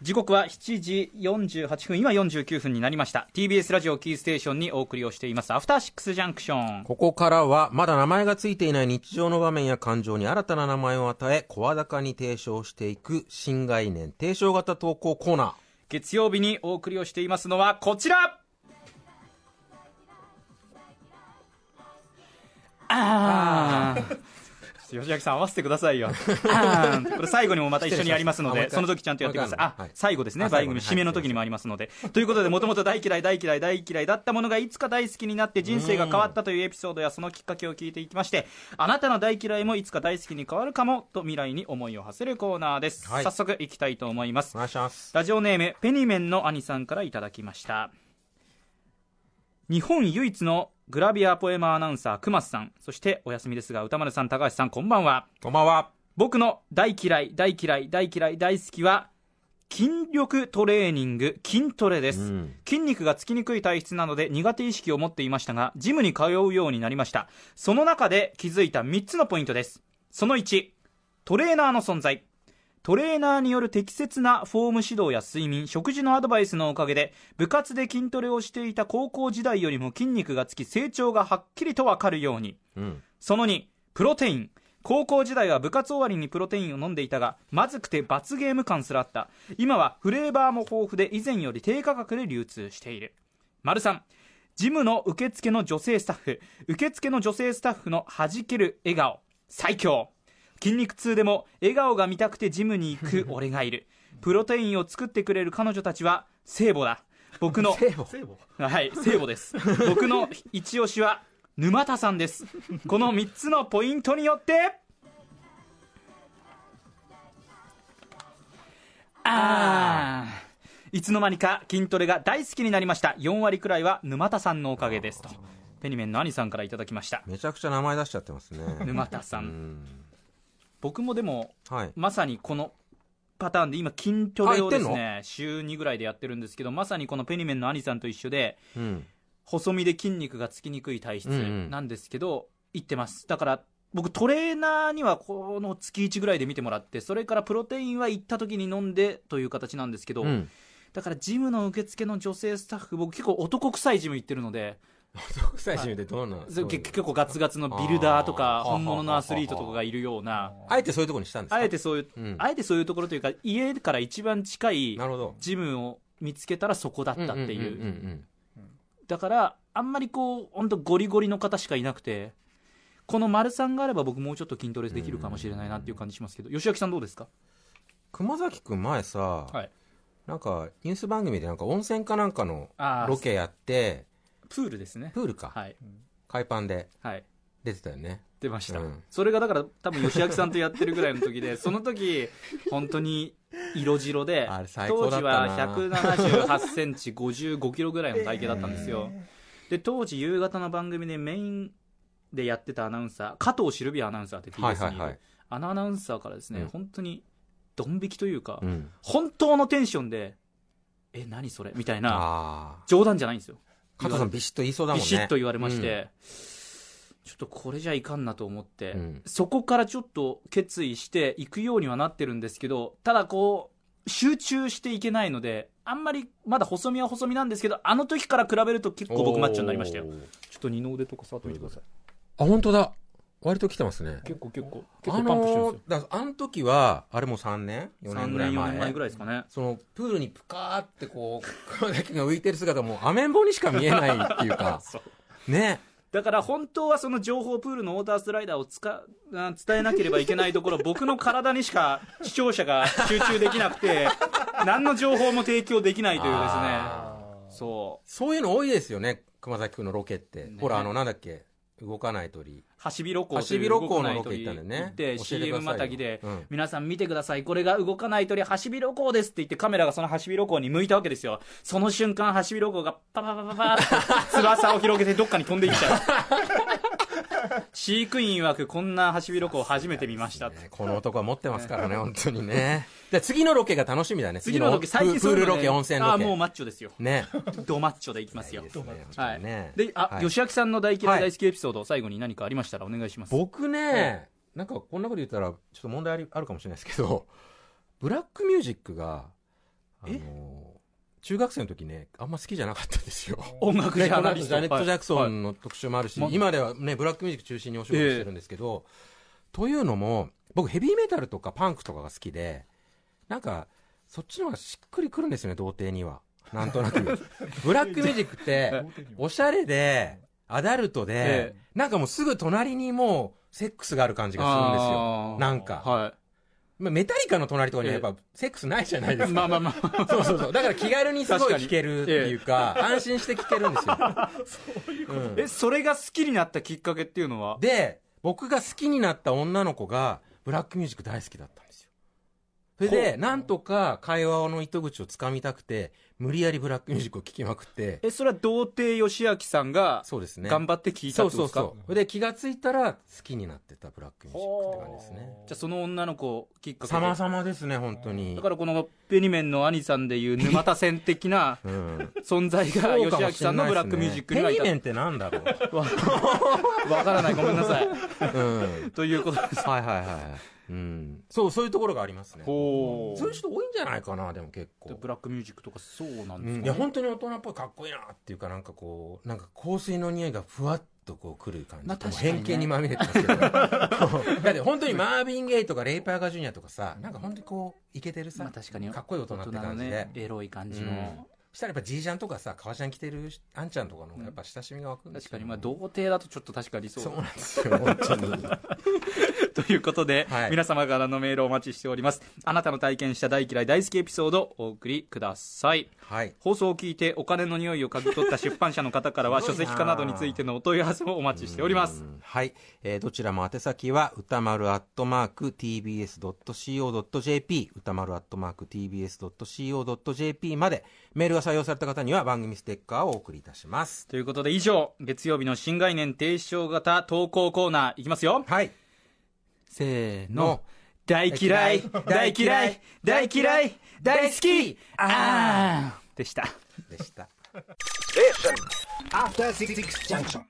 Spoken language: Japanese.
時刻は7時48分今49分になりました。TBS ラジオキーステーションにお送りをしています。アフターシックスジャンクションここからはまだ名前がついていない日常の場面や感情に新たな名前を与え声高に提唱していく新概念提唱型投稿コーナー。月曜日にお送りをしていますのはこちら。あー吉明さん合わせてくださいよ。これ最後にもまた一緒にやりますので、その時ちゃんとやってください。あはい、最後ですね、あ番組締めの時にもありますので。ということで、もともと大嫌い大嫌い大嫌いだったものがいつか大好きになって人生が変わったというエピソードやそのきっかけを聞いていきまして、あなたの大嫌いもいつか大好きに変わるかもと未来に思いを馳せるコーナーです。はい。早速いきたいと思います。お。願いします。ラジオネームペニメンの兄さんからいただきました日本唯一のグラビアポエマーアナウンサー熊須さん。そしてお休みですが歌丸さん高橋さんこんばんは。こんばんは。僕の大嫌い大嫌い大嫌い大好きは筋力トレーニング筋トレです、うん。筋肉がつきにくい体質なので苦手意識を持っていましたがジムに通うようになりました。その中で気づいた3つのポイントです。その1トレーナーの存在トレーナーによる適切なフォーム指導や睡眠食事のアドバイスのおかげで部活で筋トレをしていた高校時代よりも筋肉がつき成長がはっきりとわかるように。うん。その2プロテイン。高校時代は部活終わりにプロテインを飲んでいたがまずくて罰ゲーム感すらあった。今はフレーバーも豊富で以前より低価格で流通している。丸3ジムの受付の女性スタッフ。受付の女性スタッフの弾ける笑顔。最強筋肉痛でも笑顔が見たくてジムに行く 俺がいるプロテインを作ってくれる彼女たちは聖母だ僕の聖母？はい、聖母です。僕の一押しは沼田さんです。この3つのポイントによって、あー、いつの間にか筋トレが大好きになりました。4割くらいは沼田さんのおかげですと。ペニメンの兄さんからいただきました。めちゃくちゃ名前出しちゃってますね沼田さ。うんん僕もでも、はい。まさにこのパターンで今筋トレをですね、週2ぐらいでやってるんですけど、まさにこのペニメンの兄さんと一緒で、うん。細身で筋肉がつきにくい体質うんうん。なんですけど、言ってます。だから僕トレーナーにはこの月1ぐらいで見てもらってそれからプロテインは行った時に飲んでという形なんですけど、うん。だからジムの受付の女性スタッフ僕結構男臭いジム行ってるので最初でどうなん？それ結結構ガツガツのビルダーとか本物のアスリートとかがいるようなあえてそういうところにしたんですかあえてそういう、うん。あえてそういうところというか家から一番近いジムを見つけたらそこだったっていう,、だからあんまりこう本当ゴリゴリの方しかいなくてこの丸さんがあれば僕もうちょっと筋トレできるかもしれないなっていう感じしますけど吉明さんどうですか？熊崎君前さ、はい。なんかニュース番組でなんか温泉かなんかのロケやってプールですね。プールか、はい。海パンで。はい。出てたよね。出ました、うん。それがだから多分吉明さんとやってるぐらいの時で その時本当に色白であれ最高だ当時は1 7 8センチ5 5キロぐらいの体型だったんですよ、で当時夕方の番組でメインでやってたアナウンサー加藤シルビアアナウンサーって TBS にはいはいはい。あのアナウンサーからですね、うん。本当にドン引きというか、うん。本当のテンションでえ何それ？みたいなああ冗談じゃないんですよ加藤さんビシッと言いそうだもんね。ビシッと言われまして、ちょっとこれじゃいかんなと思って、うん。そこからちょっと決意していくようにはなってるんですけどただこう集中していけないのであんまりまだ細身は細身なんですけどあの時から比べると結構僕マッチョになりましたよ。ちょっと二の腕とか触ってみてください、あ本当だ割と来てますね。結構結構結あ構パンプしてるんのですよ、だからあの時はあれも3年？4 3年ぐらい年4前年前ぐらいですかね。そのプールにプカーってこう が浮いてる姿もアメンボにしか見えないっていうか。ね。だから本当はその情報プールのウォータースライダーをつかあ伝えなければいけないところ僕の体にしか 視聴者が集中できなくて何の情報も提供できないというですね。あそそういうの多いですよね。熊崎君のロケって、ね。ほらあのなんだっけ？動かない鳥。うハシビロコウハシビロコウのロケ行って CM またぎで、うん。皆さん見てください。これが動かない鳥ハシビロコウですって言ってカメラがそのハシビロコウに向いたわけですよ。その瞬間ハシビロコウがパパパパパって翼を広げてどっかに飛んでいっちゃう飼育員曰くこんなハシビロコウ初めて見ました。ってね。この男は持ってますからね本当にね。で次のロケが楽しみだね。次のロケ最近プールロケ温泉ロケ。あもうマッチョですよ。ね。ドマッチョでいきますよ。いいですね。はい。ねであ、はい。吉明さんの大嫌いはい。大好きエピソード、最後に何かありましたらお願いします。僕ね、なんかこんなこと言ったらちょっと問題あるかもしれないですけどブラックミュージックがあえ？の中学生の時ねあんま好きじゃなかったんですよ。音楽ジャーナリスト。ジャネット・ジャクソはいンの特集もあるし、ま今ではねブラックミュージック中心にお仕事してるんですけど、というのも僕ヘビーメタルとかパンクとかが好きでなんかそっちの方がしっくりくるんですよね童貞には。なんとなく。ブラックミュージックっておしゃれでアダルトで、えなんかもうすぐ隣にもうセックスがある感じがするんですあよー。なんか、はまあメタリカの隣とかにはやっぱセックスないじゃないでい。すか。まあまあまあ。そうそうそう。だから気軽にすごい確かに聴けるっていうか安心して聴けるんですよ、うん。え、それが好きになったきっかけっていうのは？で僕が好きになった女の子がブラックミュージック大好きだったそれでなんとか会話の糸口をつかみたくて無理やりブラックミュージックを聴きまくって。え、それは童貞義明さんがそうですね。頑張って聞いたってことですか？そうそうそれで気がついたら好きになってたブラックミュージックって感じですね。じゃあその女の子きっかけで。様々ですね本当に。だからこのペニメンの兄さんでいう沼田線的な うん。存在が義明さんのブラックミュージックにはいたペニメンってなんだろう。わからない。ごめんなさい。うん。ということです。はいはいはいうん。そうそういうところがありますね。ほそういう人多いんじゃないかなでも結構。ブラックミュージックとかそうなんですか、うん、いや本当に大人っぽいかっこいいなっていうかなんかこうなんか香水の匂いがふわっとこうくる感じ、まあ偏見にまみれてますけど。だって本当にマービン・ゲイとかレイ・パーガー・ジュニアとかさなんか本当にこうイケてるさ、まあ確かにかっこいい大人って感じで、ねエロい感じの、うん。したらやっぱジージャンとかさ革ジャン着てるあんちゃんとかのやっぱ親しみが湧くんですよ。確かに。まあ童貞だとちょっと確かにそう。そうなんですよ本当にということで、はい。皆様からのメールをお待ちしております。あなたの体験した大嫌い大好きエピソードお送りください。はい。放送を聞いてお金の匂いを嗅ぎ取った出版社の方からは書籍化などについてのお問い合わせをお待ちしております。うん。はい、えーどちらも宛先は歌丸アットマーク TBS.CO.JP 歌丸アットマーク TBS.CO.JP までメールが採用された方には番組ステッカーをお送りいたします。ということで以上月曜日の新概念提唱型投稿コーナーいきますよ。はいせーの。の大嫌い。大嫌い。大嫌い。大好き。あー。でした。でした。After Six Junction.